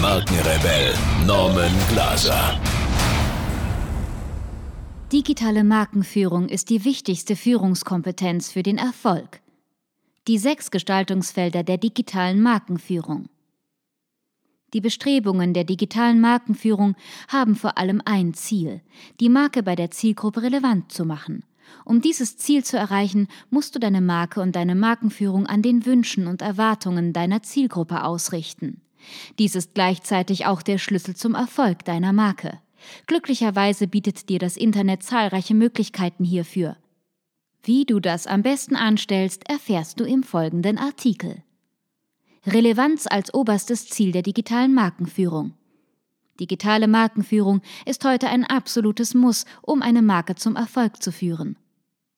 Markenrebell Norman Glaser. Digitale Markenführung ist die wichtigste Führungskompetenz für den Erfolg. Die sechs Gestaltungsfelder der digitalen Markenführung. Die Bestrebungen der digitalen Markenführung haben vor allem ein Ziel, die Marke bei der Zielgruppe relevant zu machen. Um dieses Ziel zu erreichen, musst du deine Marke und deine Markenführung an den Wünschen und Erwartungen deiner Zielgruppe ausrichten. Dies ist gleichzeitig auch der Schlüssel zum Erfolg deiner Marke. Glücklicherweise bietet dir das Internet zahlreiche Möglichkeiten hierfür. Wie du das am besten anstellst, erfährst du im folgenden Artikel. Relevanz als oberstes Ziel der digitalen Markenführung. Digitale Markenführung ist heute ein absolutes Muss, um eine Marke zum Erfolg zu führen.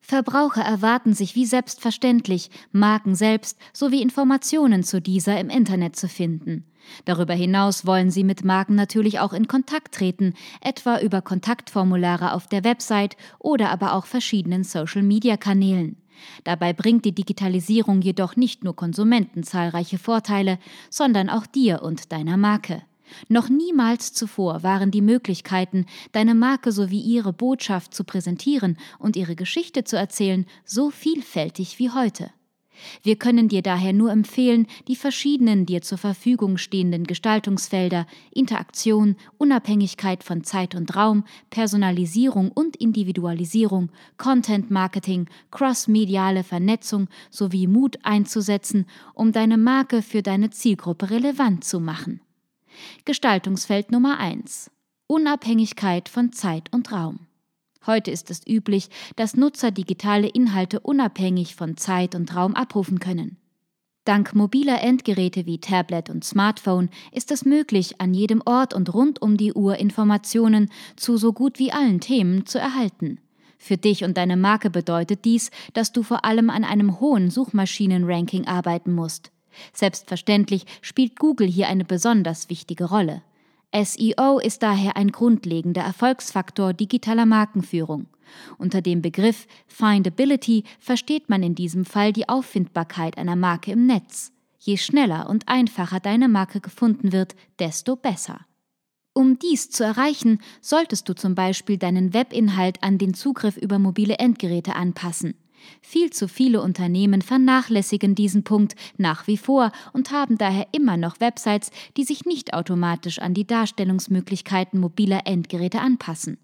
Verbraucher erwarten sich wie selbstverständlich, Marken selbst sowie Informationen zu dieser im Internet zu finden. Darüber hinaus wollen sie mit Marken natürlich auch in Kontakt treten, etwa über Kontaktformulare auf der Website oder aber auch verschiedenen Social-Media-Kanälen. Dabei bringt die Digitalisierung jedoch nicht nur Konsumenten zahlreiche Vorteile, sondern auch dir und deiner Marke. Noch niemals zuvor waren die Möglichkeiten, deine Marke sowie ihre Botschaft zu präsentieren und ihre Geschichte zu erzählen, so vielfältig wie heute. Wir können dir daher nur empfehlen, die verschiedenen dir zur Verfügung stehenden Gestaltungsfelder Interaktion, Unabhängigkeit von Zeit und Raum, Personalisierung und Individualisierung, Content Marketing, crossmediale Vernetzung sowie Mut einzusetzen, um deine Marke für deine Zielgruppe relevant zu machen. Gestaltungsfeld Nummer 1 Unabhängigkeit von Zeit und Raum. Heute ist es üblich, dass Nutzer digitale Inhalte unabhängig von Zeit und Raum abrufen können. Dank mobiler Endgeräte wie Tablet und Smartphone ist es möglich, an jedem Ort und rund um die Uhr Informationen zu so gut wie allen Themen zu erhalten. Für dich und deine Marke bedeutet dies, dass du vor allem an einem hohen Suchmaschinenranking arbeiten musst. Selbstverständlich spielt Google hier eine besonders wichtige Rolle. SEO ist daher ein grundlegender Erfolgsfaktor digitaler Markenführung. Unter dem Begriff Findability versteht man in diesem Fall die Auffindbarkeit einer Marke im Netz. Je schneller und einfacher deine Marke gefunden wird, desto besser. Um dies zu erreichen, solltest du zum Beispiel deinen Webinhalt an den Zugriff über mobile Endgeräte anpassen. Viel zu viele Unternehmen vernachlässigen diesen Punkt nach wie vor und haben daher immer noch Websites, die sich nicht automatisch an die Darstellungsmöglichkeiten mobiler Endgeräte anpassen.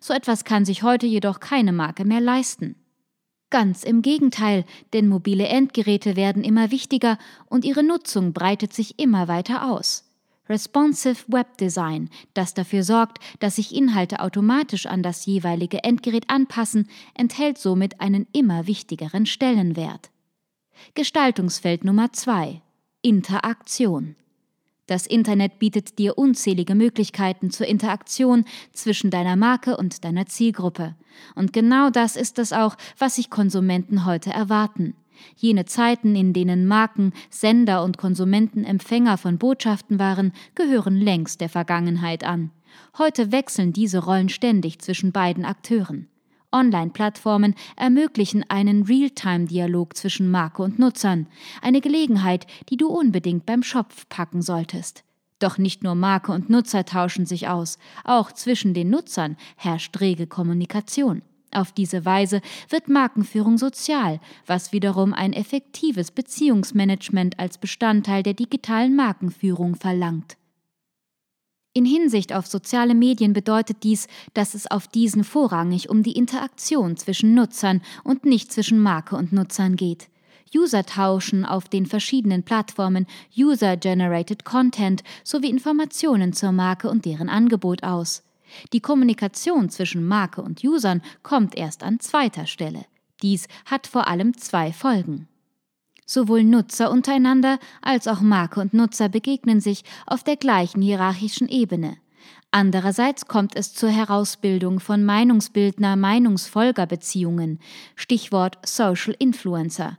So etwas kann sich heute jedoch keine Marke mehr leisten. Ganz im Gegenteil, denn mobile Endgeräte werden immer wichtiger und ihre Nutzung breitet sich immer weiter aus. Responsive Web Design, das dafür sorgt, dass sich Inhalte automatisch an das jeweilige Endgerät anpassen, enthält somit einen immer wichtigeren Stellenwert. Gestaltungsfeld Nummer 2 Interaktion. Das Internet bietet dir unzählige Möglichkeiten zur Interaktion zwischen deiner Marke und deiner Zielgruppe. Und genau das ist es auch, was sich Konsumenten heute erwarten. Jene Zeiten, in denen Marken, Sender und Konsumenten Empfänger von Botschaften waren, gehören längst der Vergangenheit an. Heute wechseln diese Rollen ständig zwischen beiden Akteuren. Online-Plattformen ermöglichen einen Realtime-Dialog zwischen Marke und Nutzern, eine Gelegenheit, die du unbedingt beim Schopf packen solltest. Doch nicht nur Marke und Nutzer tauschen sich aus, auch zwischen den Nutzern herrscht rege Kommunikation. Auf diese Weise wird Markenführung sozial, was wiederum ein effektives Beziehungsmanagement als Bestandteil der digitalen Markenführung verlangt. In Hinsicht auf soziale Medien bedeutet dies, dass es auf diesen vorrangig um die Interaktion zwischen Nutzern und nicht zwischen Marke und Nutzern geht. User tauschen auf den verschiedenen Plattformen User-Generated Content sowie Informationen zur Marke und deren Angebot aus. Die Kommunikation zwischen Marke und Usern kommt erst an zweiter Stelle. Dies hat vor allem zwei Folgen. Sowohl Nutzer untereinander als auch Marke und Nutzer begegnen sich auf der gleichen hierarchischen Ebene. Andererseits kommt es zur Herausbildung von Meinungsbildner-Meinungsfolgerbeziehungen, Stichwort Social Influencer.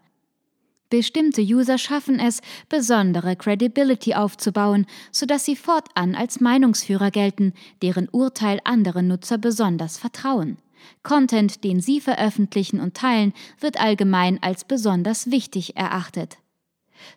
Bestimmte User schaffen es, besondere Credibility aufzubauen, sodass sie fortan als Meinungsführer gelten, deren Urteil andere Nutzer besonders vertrauen. Content, den sie veröffentlichen und teilen, wird allgemein als besonders wichtig erachtet.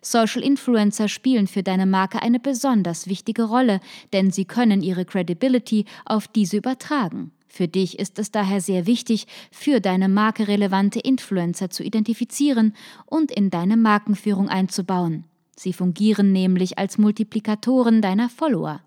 Social Influencer spielen für deine Marke eine besonders wichtige Rolle, denn sie können ihre Credibility auf diese übertragen. Für dich ist es daher sehr wichtig, für deine Marke relevante Influencer zu identifizieren und in deine Markenführung einzubauen. Sie fungieren nämlich als Multiplikatoren deiner Follower.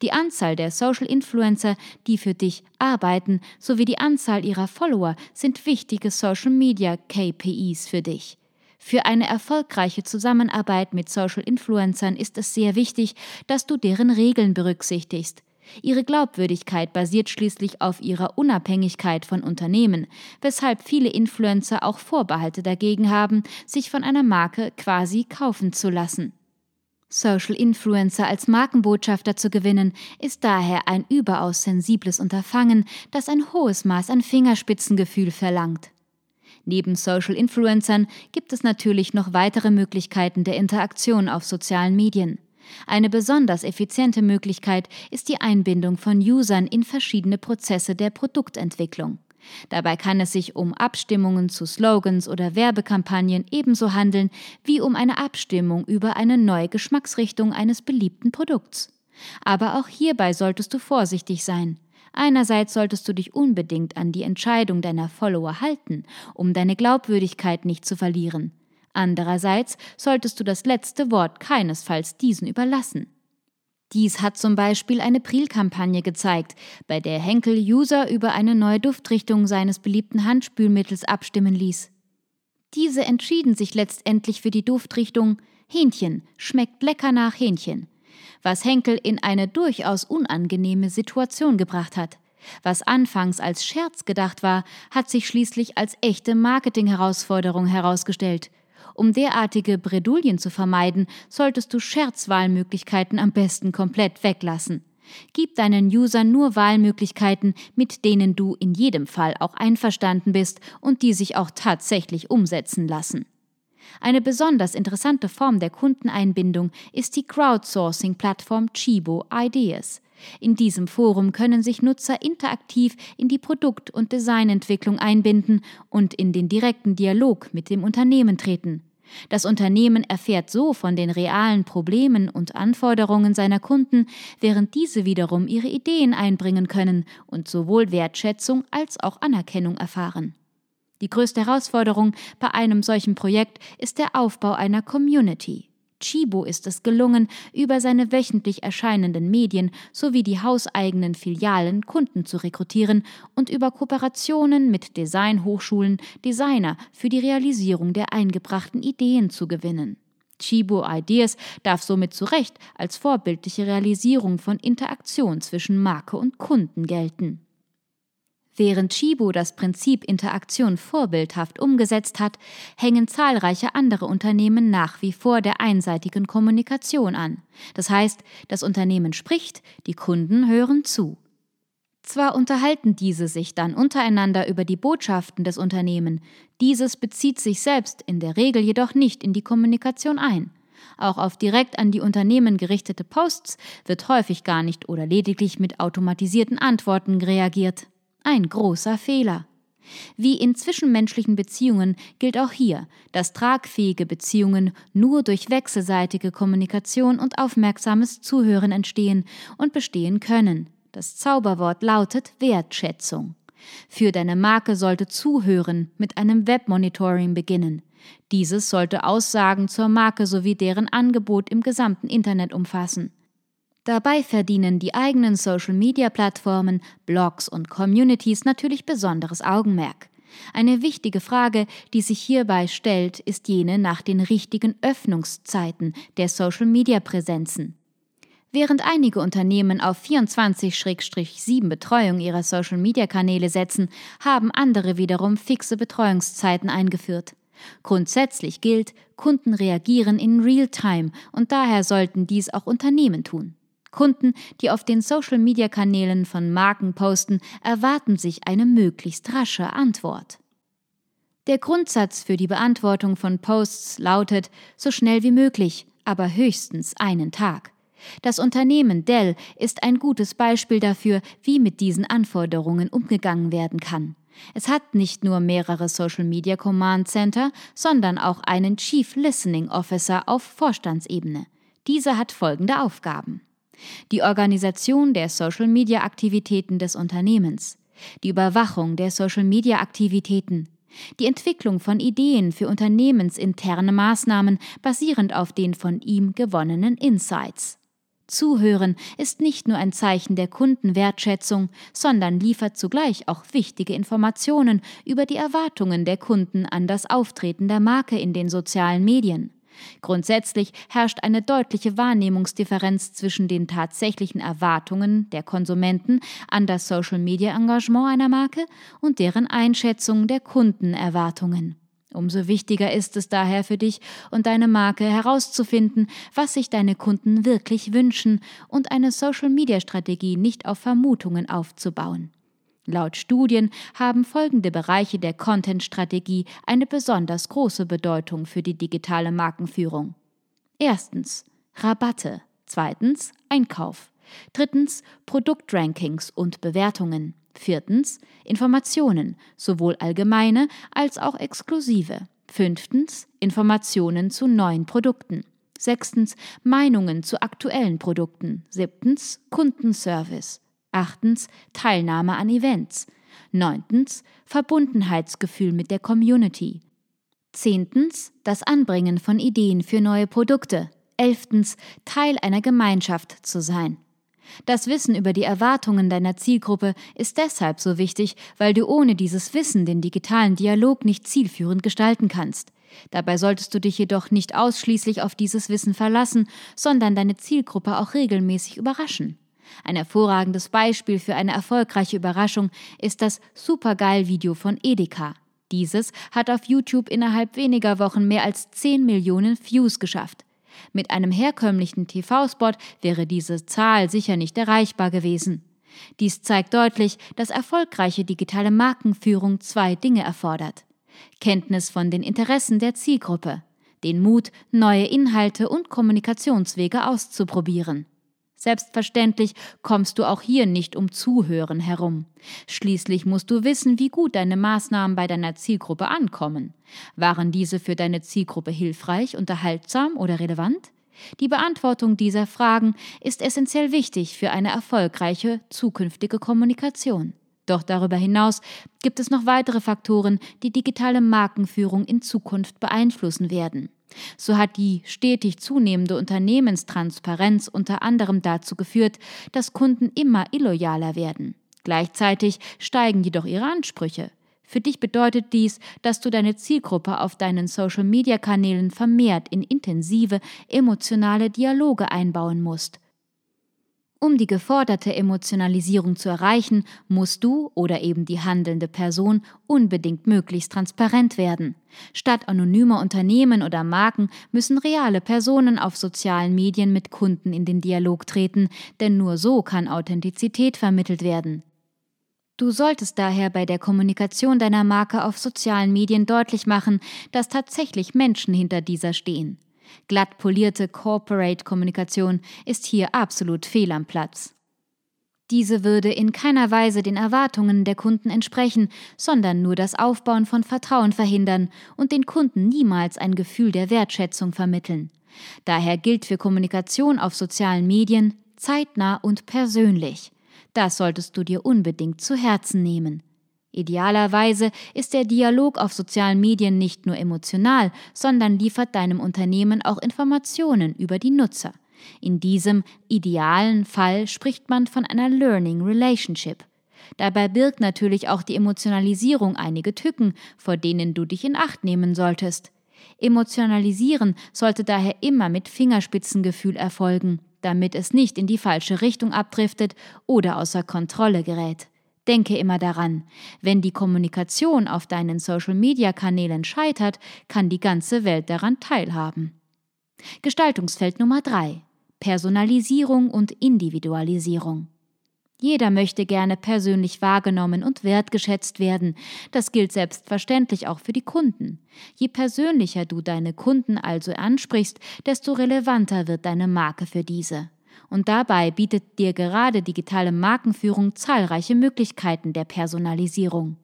Die Anzahl der Social Influencer, die für dich arbeiten, sowie die Anzahl ihrer Follower sind wichtige Social Media KPIs für dich. Für eine erfolgreiche Zusammenarbeit mit Social Influencern ist es sehr wichtig, dass du deren Regeln berücksichtigst. Ihre Glaubwürdigkeit basiert schließlich auf ihrer Unabhängigkeit von Unternehmen, weshalb viele Influencer auch Vorbehalte dagegen haben, sich von einer Marke quasi kaufen zu lassen. Social Influencer als Markenbotschafter zu gewinnen, ist daher ein überaus sensibles Unterfangen, das ein hohes Maß an Fingerspitzengefühl verlangt. Neben Social Influencern gibt es natürlich noch weitere Möglichkeiten der Interaktion auf sozialen Medien. Eine besonders effiziente Möglichkeit ist die Einbindung von Usern in verschiedene Prozesse der Produktentwicklung. Dabei kann es sich um Abstimmungen zu Slogans oder Werbekampagnen ebenso handeln wie um eine Abstimmung über eine neue Geschmacksrichtung eines beliebten Produkts. Aber auch hierbei solltest du vorsichtig sein. Einerseits solltest du dich unbedingt an die Entscheidung deiner Follower halten, um deine Glaubwürdigkeit nicht zu verlieren. Andererseits solltest du das letzte Wort keinesfalls diesen überlassen. Dies hat zum Beispiel eine Pril-Kampagne gezeigt, bei der Henkel User über eine neue Duftrichtung seines beliebten Handspülmittels abstimmen ließ. Diese entschieden sich letztendlich für die Duftrichtung Hähnchen schmeckt lecker nach Hähnchen was Henkel in eine durchaus unangenehme Situation gebracht hat. Was anfangs als Scherz gedacht war, hat sich schließlich als echte Marketing-Herausforderung herausgestellt. Um derartige Bredouillen zu vermeiden, solltest du Scherzwahlmöglichkeiten am besten komplett weglassen. Gib deinen Usern nur Wahlmöglichkeiten, mit denen du in jedem Fall auch einverstanden bist und die sich auch tatsächlich umsetzen lassen. Eine besonders interessante Form der Kundeneinbindung ist die Crowdsourcing-Plattform Chibo Ideas. In diesem Forum können sich Nutzer interaktiv in die Produkt- und Designentwicklung einbinden und in den direkten Dialog mit dem Unternehmen treten. Das Unternehmen erfährt so von den realen Problemen und Anforderungen seiner Kunden, während diese wiederum ihre Ideen einbringen können und sowohl Wertschätzung als auch Anerkennung erfahren. Die größte Herausforderung bei einem solchen Projekt ist der Aufbau einer Community. Chibo ist es gelungen, über seine wöchentlich erscheinenden Medien sowie die hauseigenen Filialen Kunden zu rekrutieren und über Kooperationen mit Designhochschulen Designer für die Realisierung der eingebrachten Ideen zu gewinnen. Chibo Ideas darf somit zu Recht als vorbildliche Realisierung von Interaktion zwischen Marke und Kunden gelten. Während Chibo das Prinzip Interaktion vorbildhaft umgesetzt hat, hängen zahlreiche andere Unternehmen nach wie vor der einseitigen Kommunikation an. Das heißt, das Unternehmen spricht, die Kunden hören zu. Zwar unterhalten diese sich dann untereinander über die Botschaften des Unternehmens, dieses bezieht sich selbst in der Regel jedoch nicht in die Kommunikation ein. Auch auf direkt an die Unternehmen gerichtete Posts wird häufig gar nicht oder lediglich mit automatisierten Antworten reagiert. Ein großer Fehler. Wie in zwischenmenschlichen Beziehungen gilt auch hier, dass tragfähige Beziehungen nur durch wechselseitige Kommunikation und aufmerksames Zuhören entstehen und bestehen können. Das Zauberwort lautet Wertschätzung. Für deine Marke sollte Zuhören mit einem Webmonitoring beginnen. Dieses sollte Aussagen zur Marke sowie deren Angebot im gesamten Internet umfassen. Dabei verdienen die eigenen Social-Media-Plattformen, Blogs und Communities natürlich besonderes Augenmerk. Eine wichtige Frage, die sich hierbei stellt, ist jene nach den richtigen Öffnungszeiten der Social-Media-Präsenzen. Während einige Unternehmen auf 24-7 Betreuung ihrer Social-Media-Kanäle setzen, haben andere wiederum fixe Betreuungszeiten eingeführt. Grundsätzlich gilt, Kunden reagieren in Real-Time und daher sollten dies auch Unternehmen tun. Kunden, die auf den Social-Media-Kanälen von Marken posten, erwarten sich eine möglichst rasche Antwort. Der Grundsatz für die Beantwortung von Posts lautet so schnell wie möglich, aber höchstens einen Tag. Das Unternehmen Dell ist ein gutes Beispiel dafür, wie mit diesen Anforderungen umgegangen werden kann. Es hat nicht nur mehrere Social Media Command Center, sondern auch einen Chief Listening Officer auf Vorstandsebene. Dieser hat folgende Aufgaben. Die Organisation der Social Media Aktivitäten des Unternehmens, die Überwachung der Social Media Aktivitäten, die Entwicklung von Ideen für unternehmensinterne Maßnahmen basierend auf den von ihm gewonnenen Insights. Zuhören ist nicht nur ein Zeichen der Kundenwertschätzung, sondern liefert zugleich auch wichtige Informationen über die Erwartungen der Kunden an das Auftreten der Marke in den sozialen Medien. Grundsätzlich herrscht eine deutliche Wahrnehmungsdifferenz zwischen den tatsächlichen Erwartungen der Konsumenten an das Social-Media-Engagement einer Marke und deren Einschätzung der Kundenerwartungen. Umso wichtiger ist es daher für dich und deine Marke herauszufinden, was sich deine Kunden wirklich wünschen und eine Social-Media-Strategie nicht auf Vermutungen aufzubauen. Laut Studien haben folgende Bereiche der Content-Strategie eine besonders große Bedeutung für die digitale Markenführung. Erstens Rabatte, zweitens Einkauf, drittens Produktrankings und Bewertungen, viertens Informationen, sowohl allgemeine als auch exklusive, fünftens Informationen zu neuen Produkten, sechstens Meinungen zu aktuellen Produkten, siebtens Kundenservice, Achtens Teilnahme an Events. Neuntens Verbundenheitsgefühl mit der Community. Zehntens das Anbringen von Ideen für neue Produkte. Elftens Teil einer Gemeinschaft zu sein. Das Wissen über die Erwartungen deiner Zielgruppe ist deshalb so wichtig, weil du ohne dieses Wissen den digitalen Dialog nicht zielführend gestalten kannst. Dabei solltest du dich jedoch nicht ausschließlich auf dieses Wissen verlassen, sondern deine Zielgruppe auch regelmäßig überraschen. Ein hervorragendes Beispiel für eine erfolgreiche Überraschung ist das Supergeil-Video von Edeka. Dieses hat auf YouTube innerhalb weniger Wochen mehr als 10 Millionen Views geschafft. Mit einem herkömmlichen TV-Spot wäre diese Zahl sicher nicht erreichbar gewesen. Dies zeigt deutlich, dass erfolgreiche digitale Markenführung zwei Dinge erfordert. Kenntnis von den Interessen der Zielgruppe, den Mut, neue Inhalte und Kommunikationswege auszuprobieren. Selbstverständlich kommst du auch hier nicht um Zuhören herum. Schließlich musst du wissen, wie gut deine Maßnahmen bei deiner Zielgruppe ankommen. Waren diese für deine Zielgruppe hilfreich, unterhaltsam oder relevant? Die Beantwortung dieser Fragen ist essentiell wichtig für eine erfolgreiche zukünftige Kommunikation. Doch darüber hinaus gibt es noch weitere Faktoren, die digitale Markenführung in Zukunft beeinflussen werden. So hat die stetig zunehmende Unternehmenstransparenz unter anderem dazu geführt, dass Kunden immer illoyaler werden. Gleichzeitig steigen jedoch ihre Ansprüche. Für dich bedeutet dies, dass du deine Zielgruppe auf deinen Social-Media-Kanälen vermehrt in intensive, emotionale Dialoge einbauen musst. Um die geforderte Emotionalisierung zu erreichen, musst du oder eben die handelnde Person unbedingt möglichst transparent werden. Statt anonymer Unternehmen oder Marken müssen reale Personen auf sozialen Medien mit Kunden in den Dialog treten, denn nur so kann Authentizität vermittelt werden. Du solltest daher bei der Kommunikation deiner Marke auf sozialen Medien deutlich machen, dass tatsächlich Menschen hinter dieser stehen. Glatt polierte Corporate-Kommunikation ist hier absolut fehl am Platz. Diese würde in keiner Weise den Erwartungen der Kunden entsprechen, sondern nur das Aufbauen von Vertrauen verhindern und den Kunden niemals ein Gefühl der Wertschätzung vermitteln. Daher gilt für Kommunikation auf sozialen Medien zeitnah und persönlich. Das solltest du dir unbedingt zu Herzen nehmen. Idealerweise ist der Dialog auf sozialen Medien nicht nur emotional, sondern liefert deinem Unternehmen auch Informationen über die Nutzer. In diesem idealen Fall spricht man von einer Learning Relationship. Dabei birgt natürlich auch die Emotionalisierung einige Tücken, vor denen du dich in Acht nehmen solltest. Emotionalisieren sollte daher immer mit Fingerspitzengefühl erfolgen, damit es nicht in die falsche Richtung abdriftet oder außer Kontrolle gerät. Denke immer daran, wenn die Kommunikation auf deinen Social-Media-Kanälen scheitert, kann die ganze Welt daran teilhaben. Gestaltungsfeld Nummer 3. Personalisierung und Individualisierung. Jeder möchte gerne persönlich wahrgenommen und wertgeschätzt werden. Das gilt selbstverständlich auch für die Kunden. Je persönlicher du deine Kunden also ansprichst, desto relevanter wird deine Marke für diese. Und dabei bietet dir gerade digitale Markenführung zahlreiche Möglichkeiten der Personalisierung.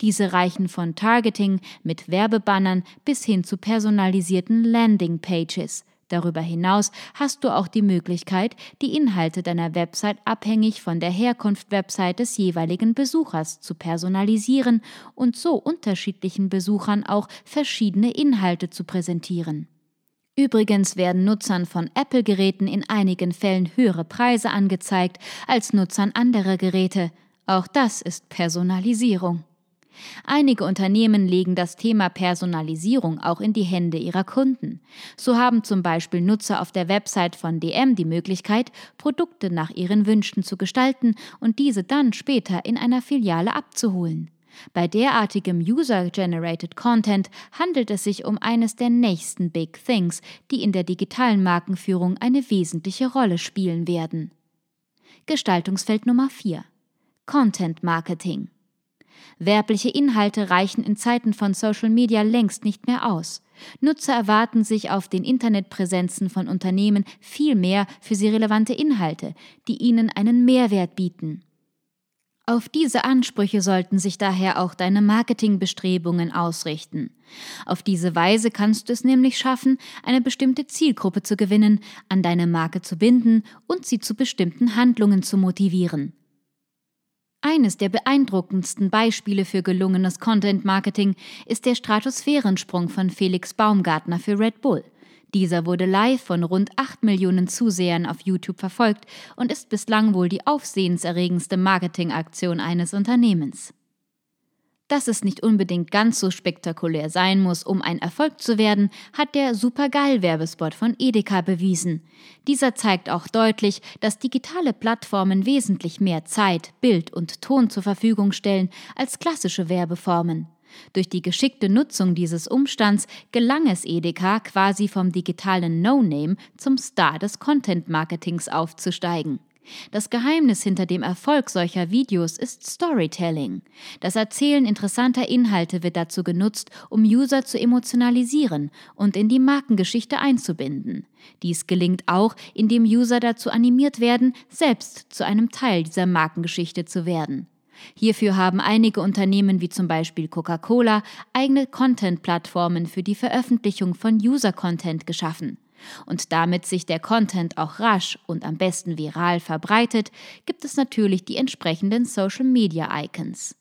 Diese reichen von Targeting mit Werbebannern bis hin zu personalisierten Landingpages. Darüber hinaus hast du auch die Möglichkeit, die Inhalte deiner Website abhängig von der Herkunft Website des jeweiligen Besuchers zu personalisieren und so unterschiedlichen Besuchern auch verschiedene Inhalte zu präsentieren. Übrigens werden Nutzern von Apple-Geräten in einigen Fällen höhere Preise angezeigt als Nutzern anderer Geräte. Auch das ist Personalisierung. Einige Unternehmen legen das Thema Personalisierung auch in die Hände ihrer Kunden. So haben zum Beispiel Nutzer auf der Website von DM die Möglichkeit, Produkte nach ihren Wünschen zu gestalten und diese dann später in einer Filiale abzuholen. Bei derartigem User-Generated Content handelt es sich um eines der nächsten Big Things, die in der digitalen Markenführung eine wesentliche Rolle spielen werden. Gestaltungsfeld Nummer 4 Content Marketing Werbliche Inhalte reichen in Zeiten von Social Media längst nicht mehr aus. Nutzer erwarten sich auf den Internetpräsenzen von Unternehmen viel mehr für sie relevante Inhalte, die ihnen einen Mehrwert bieten. Auf diese Ansprüche sollten sich daher auch deine Marketingbestrebungen ausrichten. Auf diese Weise kannst du es nämlich schaffen, eine bestimmte Zielgruppe zu gewinnen, an deine Marke zu binden und sie zu bestimmten Handlungen zu motivieren. Eines der beeindruckendsten Beispiele für gelungenes Content Marketing ist der Stratosphärensprung von Felix Baumgartner für Red Bull. Dieser wurde live von rund 8 Millionen Zusehern auf YouTube verfolgt und ist bislang wohl die aufsehenserregendste Marketingaktion eines Unternehmens. Dass es nicht unbedingt ganz so spektakulär sein muss, um ein Erfolg zu werden, hat der Supergeil-Werbespot von Edeka bewiesen. Dieser zeigt auch deutlich, dass digitale Plattformen wesentlich mehr Zeit, Bild und Ton zur Verfügung stellen als klassische Werbeformen. Durch die geschickte Nutzung dieses Umstands gelang es Edeka quasi vom digitalen No-Name zum Star des Content-Marketings aufzusteigen. Das Geheimnis hinter dem Erfolg solcher Videos ist Storytelling. Das Erzählen interessanter Inhalte wird dazu genutzt, um User zu emotionalisieren und in die Markengeschichte einzubinden. Dies gelingt auch, indem User dazu animiert werden, selbst zu einem Teil dieser Markengeschichte zu werden. Hierfür haben einige Unternehmen wie zum Beispiel Coca-Cola eigene Content-Plattformen für die Veröffentlichung von User-Content geschaffen und damit sich der Content auch rasch und am besten viral verbreitet, gibt es natürlich die entsprechenden Social Media Icons.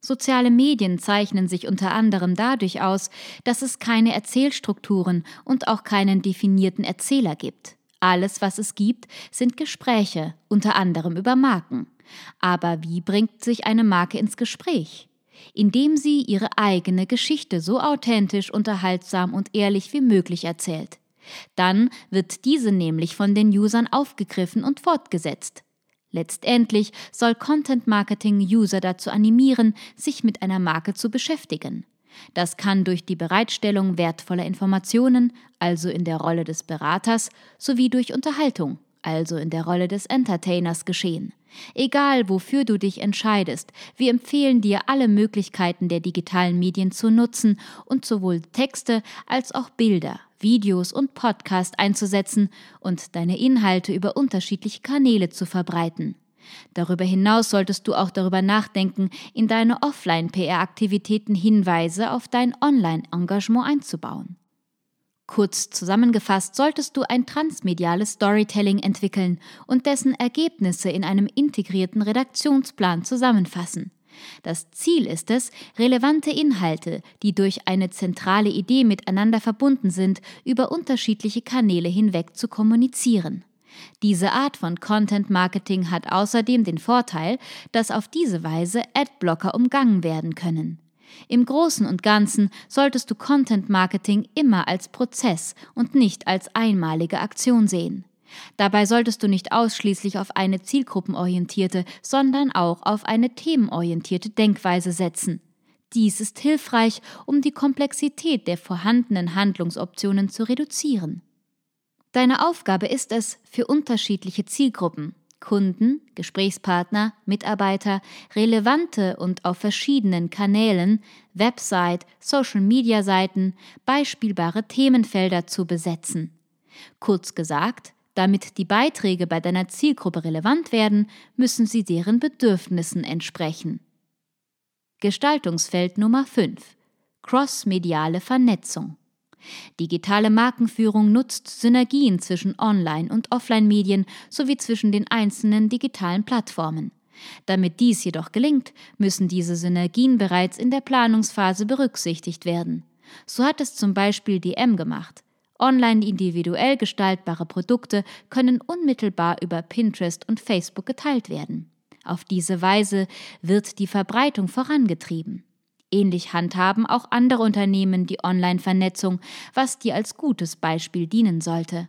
Soziale Medien zeichnen sich unter anderem dadurch aus, dass es keine Erzählstrukturen und auch keinen definierten Erzähler gibt. Alles, was es gibt, sind Gespräche, unter anderem über Marken. Aber wie bringt sich eine Marke ins Gespräch? indem sie ihre eigene Geschichte so authentisch, unterhaltsam und ehrlich wie möglich erzählt. Dann wird diese nämlich von den Usern aufgegriffen und fortgesetzt. Letztendlich soll Content Marketing User dazu animieren, sich mit einer Marke zu beschäftigen. Das kann durch die Bereitstellung wertvoller Informationen, also in der Rolle des Beraters, sowie durch Unterhaltung, also in der Rolle des Entertainers geschehen. Egal, wofür du dich entscheidest, wir empfehlen dir alle Möglichkeiten der digitalen Medien zu nutzen und sowohl Texte als auch Bilder, Videos und Podcast einzusetzen und deine Inhalte über unterschiedliche Kanäle zu verbreiten. Darüber hinaus solltest du auch darüber nachdenken, in deine Offline-PR-Aktivitäten Hinweise auf dein Online-Engagement einzubauen. Kurz zusammengefasst solltest du ein transmediales Storytelling entwickeln und dessen Ergebnisse in einem integrierten Redaktionsplan zusammenfassen. Das Ziel ist es, relevante Inhalte, die durch eine zentrale Idee miteinander verbunden sind, über unterschiedliche Kanäle hinweg zu kommunizieren. Diese Art von Content Marketing hat außerdem den Vorteil, dass auf diese Weise Adblocker umgangen werden können. Im Großen und Ganzen solltest du Content Marketing immer als Prozess und nicht als einmalige Aktion sehen. Dabei solltest du nicht ausschließlich auf eine zielgruppenorientierte, sondern auch auf eine themenorientierte Denkweise setzen. Dies ist hilfreich, um die Komplexität der vorhandenen Handlungsoptionen zu reduzieren. Deine Aufgabe ist es, für unterschiedliche Zielgruppen, Kunden, Gesprächspartner, Mitarbeiter, relevante und auf verschiedenen Kanälen, Website, Social-Media-Seiten beispielbare Themenfelder zu besetzen. Kurz gesagt, damit die Beiträge bei deiner Zielgruppe relevant werden, müssen sie deren Bedürfnissen entsprechen. Gestaltungsfeld Nummer 5 Crossmediale Vernetzung Digitale Markenführung nutzt Synergien zwischen Online- und Offline-Medien sowie zwischen den einzelnen digitalen Plattformen. Damit dies jedoch gelingt, müssen diese Synergien bereits in der Planungsphase berücksichtigt werden. So hat es zum Beispiel DM gemacht. Online individuell gestaltbare Produkte können unmittelbar über Pinterest und Facebook geteilt werden. Auf diese Weise wird die Verbreitung vorangetrieben. Ähnlich handhaben auch andere Unternehmen die Online-Vernetzung, was dir als gutes Beispiel dienen sollte.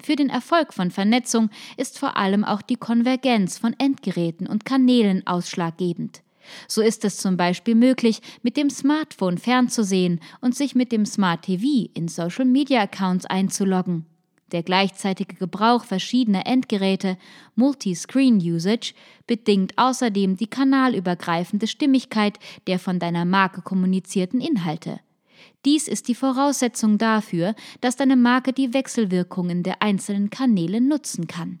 Für den Erfolg von Vernetzung ist vor allem auch die Konvergenz von Endgeräten und Kanälen ausschlaggebend. So ist es zum Beispiel möglich, mit dem Smartphone fernzusehen und sich mit dem Smart TV in Social Media Accounts einzuloggen. Der gleichzeitige Gebrauch verschiedener Endgeräte, Multi-Screen-Usage, bedingt außerdem die kanalübergreifende Stimmigkeit der von deiner Marke kommunizierten Inhalte. Dies ist die Voraussetzung dafür, dass deine Marke die Wechselwirkungen der einzelnen Kanäle nutzen kann.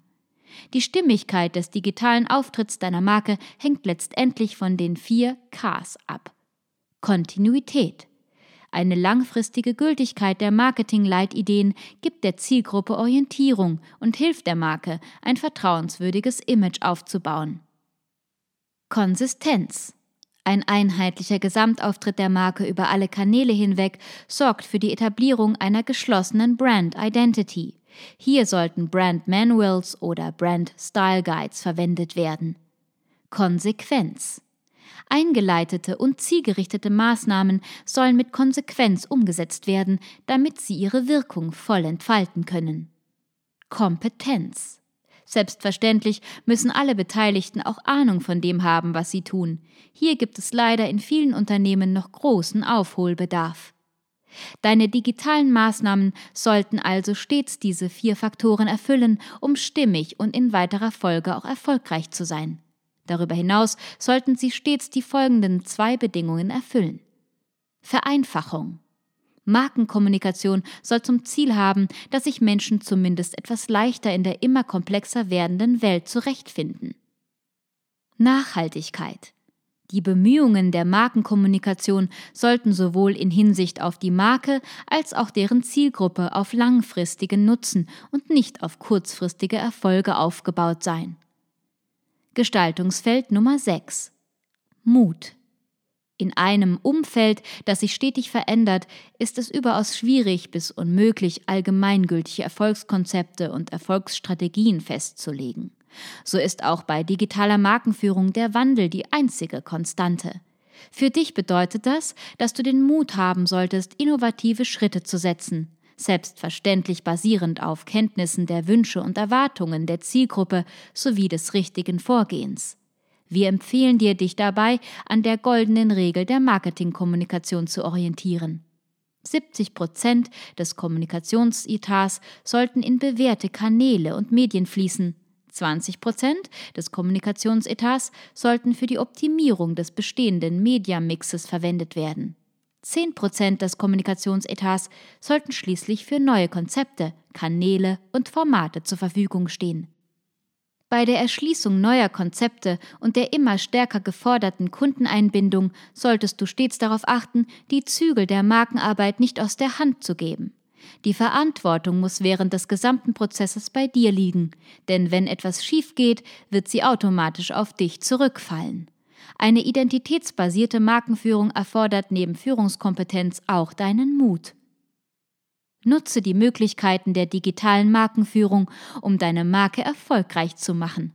Die Stimmigkeit des digitalen Auftritts deiner Marke hängt letztendlich von den vier Ks ab. Kontinuität, eine langfristige Gültigkeit der Marketing-Leitideen gibt der Zielgruppe Orientierung und hilft der Marke, ein vertrauenswürdiges Image aufzubauen. Konsistenz. Ein einheitlicher Gesamtauftritt der Marke über alle Kanäle hinweg sorgt für die Etablierung einer geschlossenen Brand Identity. Hier sollten Brand Manuals oder Brand Style Guides verwendet werden. Konsequenz. Eingeleitete und zielgerichtete Maßnahmen sollen mit Konsequenz umgesetzt werden, damit sie ihre Wirkung voll entfalten können. Kompetenz. Selbstverständlich müssen alle Beteiligten auch Ahnung von dem haben, was sie tun. Hier gibt es leider in vielen Unternehmen noch großen Aufholbedarf. Deine digitalen Maßnahmen sollten also stets diese vier Faktoren erfüllen, um stimmig und in weiterer Folge auch erfolgreich zu sein. Darüber hinaus sollten Sie stets die folgenden zwei Bedingungen erfüllen. Vereinfachung. Markenkommunikation soll zum Ziel haben, dass sich Menschen zumindest etwas leichter in der immer komplexer werdenden Welt zurechtfinden. Nachhaltigkeit. Die Bemühungen der Markenkommunikation sollten sowohl in Hinsicht auf die Marke als auch deren Zielgruppe auf langfristigen Nutzen und nicht auf kurzfristige Erfolge aufgebaut sein. Gestaltungsfeld Nummer 6. Mut. In einem Umfeld, das sich stetig verändert, ist es überaus schwierig bis unmöglich, allgemeingültige Erfolgskonzepte und Erfolgsstrategien festzulegen. So ist auch bei digitaler Markenführung der Wandel die einzige Konstante. Für dich bedeutet das, dass du den Mut haben solltest, innovative Schritte zu setzen, selbstverständlich basierend auf Kenntnissen der Wünsche und Erwartungen der Zielgruppe sowie des richtigen Vorgehens. Wir empfehlen dir, dich dabei an der goldenen Regel der Marketingkommunikation zu orientieren. 70 Prozent des Kommunikationsetats sollten in bewährte Kanäle und Medien fließen. 20 Prozent des Kommunikationsetats sollten für die Optimierung des bestehenden Mediamixes verwendet werden. 10 Prozent des Kommunikationsetats sollten schließlich für neue Konzepte, Kanäle und Formate zur Verfügung stehen. Bei der Erschließung neuer Konzepte und der immer stärker geforderten Kundeneinbindung solltest du stets darauf achten, die Zügel der Markenarbeit nicht aus der Hand zu geben. Die Verantwortung muss während des gesamten Prozesses bei dir liegen, denn wenn etwas schief geht, wird sie automatisch auf dich zurückfallen. Eine identitätsbasierte Markenführung erfordert neben Führungskompetenz auch deinen Mut. Nutze die Möglichkeiten der digitalen Markenführung, um deine Marke erfolgreich zu machen.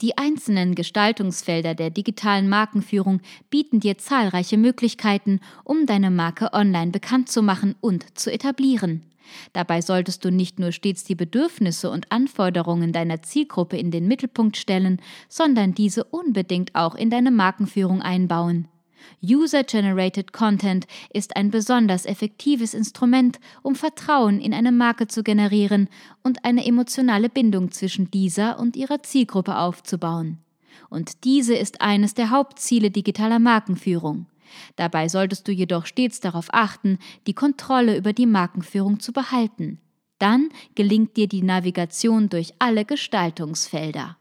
Die einzelnen Gestaltungsfelder der digitalen Markenführung bieten dir zahlreiche Möglichkeiten, um deine Marke online bekannt zu machen und zu etablieren. Dabei solltest du nicht nur stets die Bedürfnisse und Anforderungen deiner Zielgruppe in den Mittelpunkt stellen, sondern diese unbedingt auch in deine Markenführung einbauen. User-Generated Content ist ein besonders effektives Instrument, um Vertrauen in eine Marke zu generieren und eine emotionale Bindung zwischen dieser und ihrer Zielgruppe aufzubauen. Und diese ist eines der Hauptziele digitaler Markenführung. Dabei solltest du jedoch stets darauf achten, die Kontrolle über die Markenführung zu behalten. Dann gelingt dir die Navigation durch alle Gestaltungsfelder.